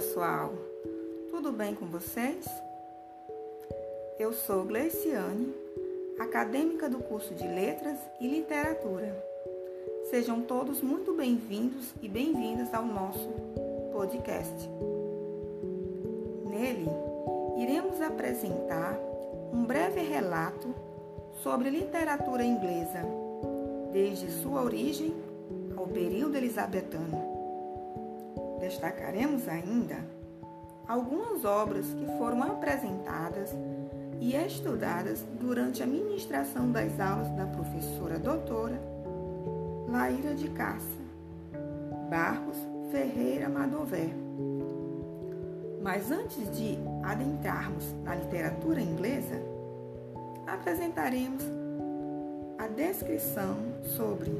Pessoal. Tudo bem com vocês? Eu sou Gleiciane, acadêmica do curso de Letras e Literatura. Sejam todos muito bem-vindos e bem-vindas ao nosso podcast. Nele, iremos apresentar um breve relato sobre literatura inglesa, desde sua origem ao período elizabetano. Destacaremos ainda algumas obras que foram apresentadas e estudadas durante a ministração das aulas da professora doutora Laíra de Cássia Barros Ferreira Madover. Mas antes de adentrarmos na literatura inglesa, apresentaremos a descrição sobre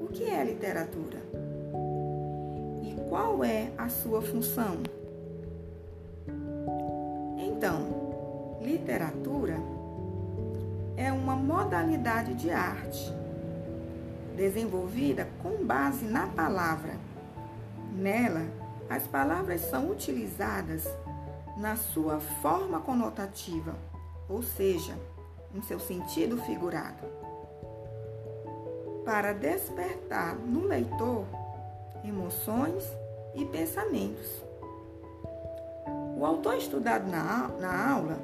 o que é literatura qual é a sua função. Então, literatura é uma modalidade de arte desenvolvida com base na palavra. Nela, as palavras são utilizadas na sua forma conotativa, ou seja, em seu sentido figurado, para despertar no leitor emoções e pensamentos. O autor estudado na, na aula,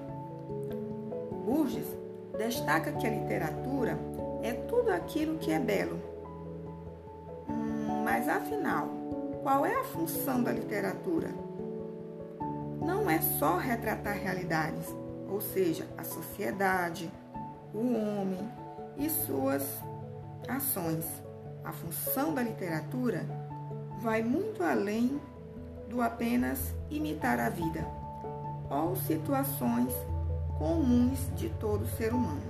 Burgess, destaca que a literatura é tudo aquilo que é belo. Hum, mas afinal, qual é a função da literatura? Não é só retratar realidades, ou seja, a sociedade, o homem e suas ações. A função da literatura vai muito além do apenas imitar a vida ou situações comuns de todo ser humano,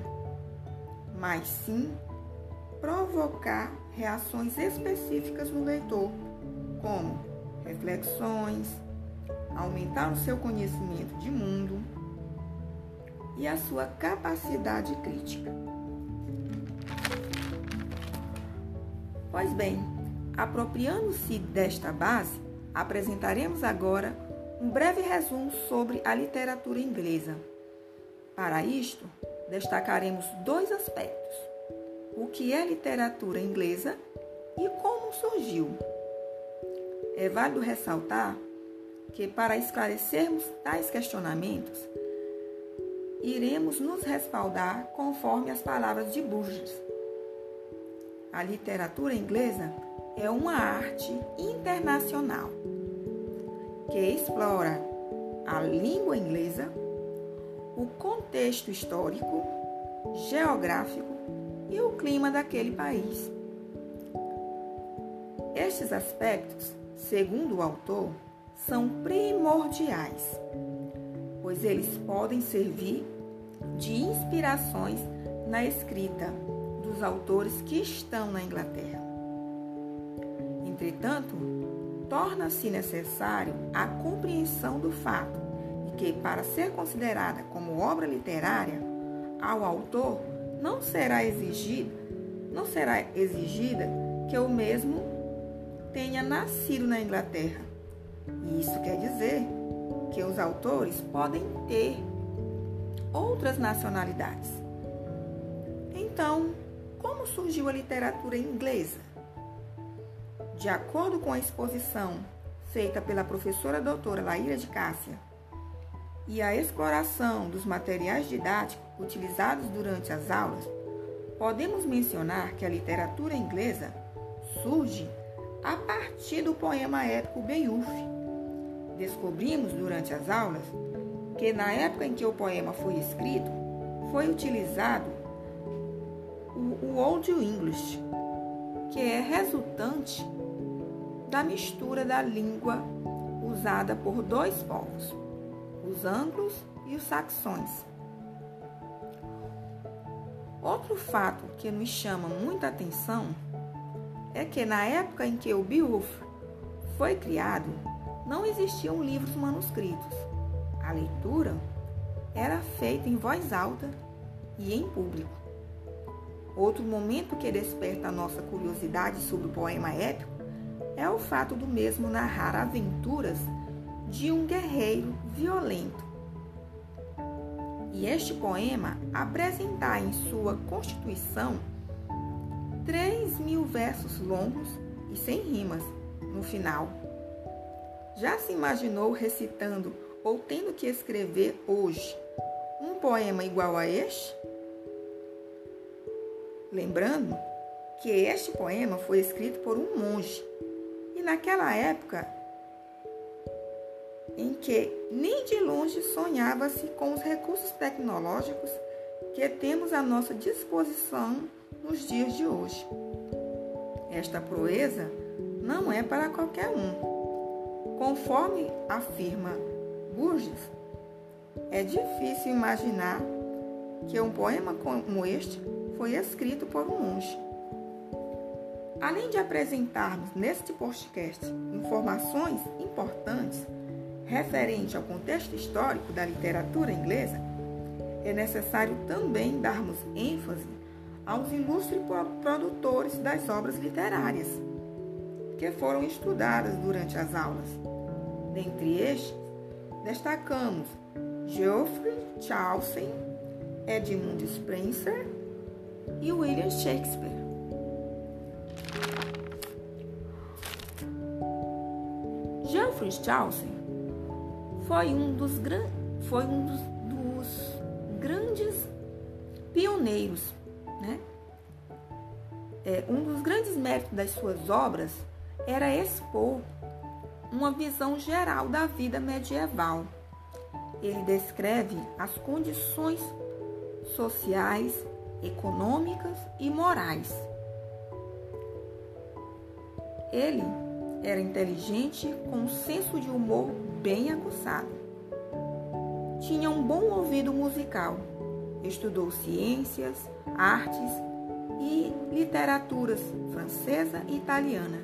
mas sim provocar reações específicas no leitor, como reflexões, aumentar o seu conhecimento de mundo e a sua capacidade crítica. Pois bem, apropriando-se desta base, apresentaremos agora um breve resumo sobre a literatura inglesa. Para isto, destacaremos dois aspectos: o que é literatura inglesa e como surgiu. É válido ressaltar que, para esclarecermos tais questionamentos, iremos nos respaldar conforme as palavras de Burgess. A literatura inglesa é uma arte internacional que explora a língua inglesa, o contexto histórico, geográfico e o clima daquele país. Estes aspectos, segundo o autor, são primordiais pois eles podem servir de inspirações na escrita dos autores que estão na Inglaterra. Entretanto, torna-se necessário a compreensão do fato de que, para ser considerada como obra literária, ao autor não será exigido, não será exigida que o mesmo tenha nascido na Inglaterra. E isso quer dizer que os autores podem ter outras nacionalidades. Então, como surgiu a literatura inglesa? De acordo com a exposição feita pela professora doutora Laíra de Cássia e a exploração dos materiais didáticos utilizados durante as aulas, podemos mencionar que a literatura inglesa surge a partir do poema épico Beowulf, Descobrimos durante as aulas que na época em que o poema foi escrito, foi utilizado o, Old English, que é resultante da mistura da língua usada por dois povos, os anglos e os saxões. Outro fato que nos chama muita atenção é que na época em que o Beowulf foi criado, não existiam livros manuscritos. A leitura era feita em voz alta e em público. Outro momento que desperta a nossa curiosidade sobre o poema épico é o fato do mesmo narrar aventuras de um guerreiro violento. E este poema apresentar em sua constituição três mil versos longos e sem rimas no final. Já se imaginou recitando ou tendo que escrever hoje um poema igual a este? Lembrando que este poema foi escrito por um monge naquela época em que nem de longe sonhava-se com os recursos tecnológicos que temos à nossa disposição nos dias de hoje. Esta proeza não é para qualquer um. Conforme afirma Burgess, é difícil imaginar que um poema como este foi escrito por um monge. Além de apresentarmos neste podcast informações importantes referente ao contexto histórico da literatura inglesa, é necessário também darmos ênfase aos ilustres produtores das obras literárias que foram estudadas durante as aulas. Dentre estes, destacamos Geoffrey Chaucer, Edmund Spenser e William Shakespeare. Geoffrey Chaucer foi um dos, foi um dos, dos grandes pioneiros, né? É, um dos grandes méritos das suas obras era expor uma visão geral da vida medieval. Ele descreve as condições sociais, econômicas e morais. Ele era inteligente, com um senso de humor bem aguçado. Tinha um bom ouvido musical. Estudou ciências, artes e literaturas francesa e italiana.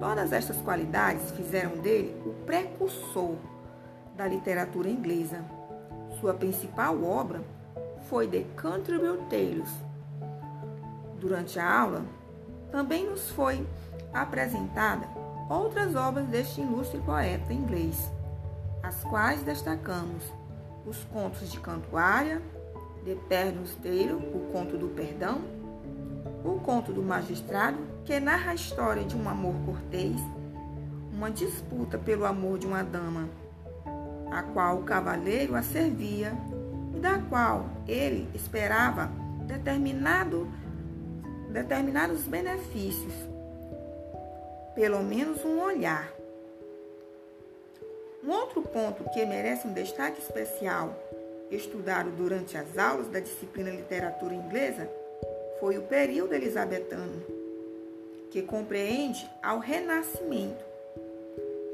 Todas estas qualidades fizeram dele o precursor da literatura inglesa. Sua principal obra foi The Canterbury Tales. Durante a aula, também nos foi apresentada outras obras deste ilustre poeta inglês, as quais destacamos os contos de Cantuária, de Pernos Tale, o Conto do Perdão, o Conto do Magistrado, que narra a história de um amor cortês, uma disputa pelo amor de uma dama, a qual o cavaleiro a servia e da qual ele esperava determinado, determinados benefícios pelo menos um olhar. Um outro ponto que merece um destaque especial, estudado durante as aulas da disciplina Literatura Inglesa, foi o período elizabetano, que compreende ao Renascimento.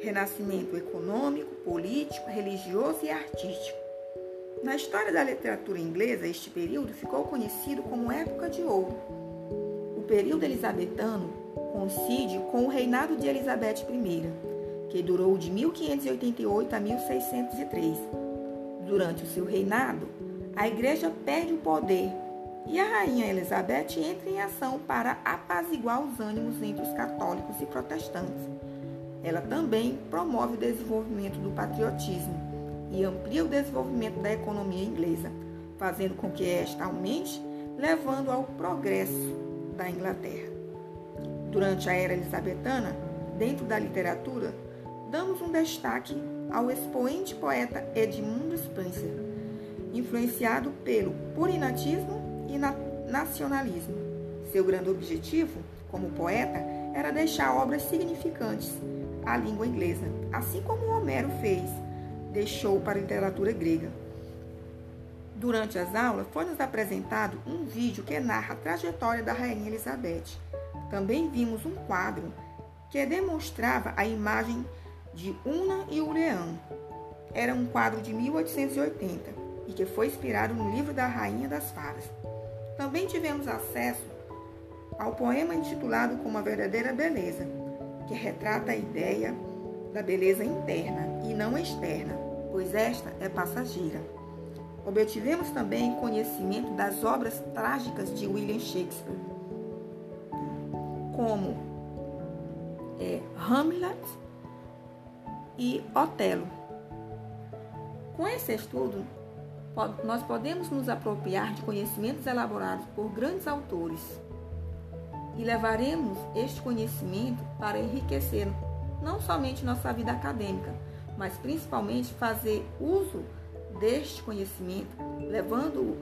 Renascimento econômico, político, religioso e artístico. Na história da literatura inglesa, este período ficou conhecido como Época de Ouro. O período elizabetano coincide com o reinado de Elizabeth I, que durou de 1588 a 1603. Durante o seu reinado, a igreja perde o poder e a rainha Elizabeth entra em ação para apaziguar os ânimos entre os católicos e protestantes. Ela também promove o desenvolvimento do patriotismo e amplia o desenvolvimento da economia inglesa, fazendo com que esta aumente, levando ao progresso da Inglaterra. Durante a era elisabetana, dentro da literatura, damos um destaque ao expoente poeta Edmund Spenser, influenciado pelo purinatismo e nacionalismo. Seu grande objetivo, como poeta, era deixar obras significantes à língua inglesa, assim como Homero fez, deixou para a literatura grega. Durante as aulas, foi-nos apresentado um vídeo que narra a trajetória da Rainha Elizabeth também vimos um quadro que demonstrava a imagem de Una e o Leão. Era um quadro de 1880 e que foi inspirado no livro da Rainha das Fadas. Também tivemos acesso ao poema intitulado Como a Verdadeira Beleza, que retrata a ideia da beleza interna e não externa, pois esta é passageira. Obtivemos também conhecimento das obras trágicas de William Shakespeare como é, Hamlet, e Otelo. Com esse estudo, nós podemos nos apropriar de conhecimentos elaborados por grandes autores e levaremos este conhecimento para enriquecer não somente nossa vida acadêmica, mas principalmente fazer uso deste conhecimento, levando-o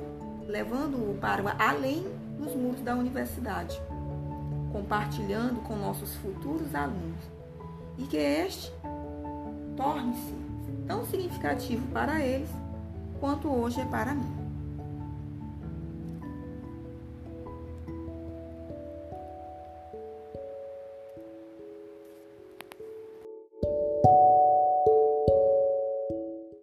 levando para além dos muros da universidade, compartilhando com nossos futuros alunos, e que este torne-se tão significativo para eles quanto hoje é para mim.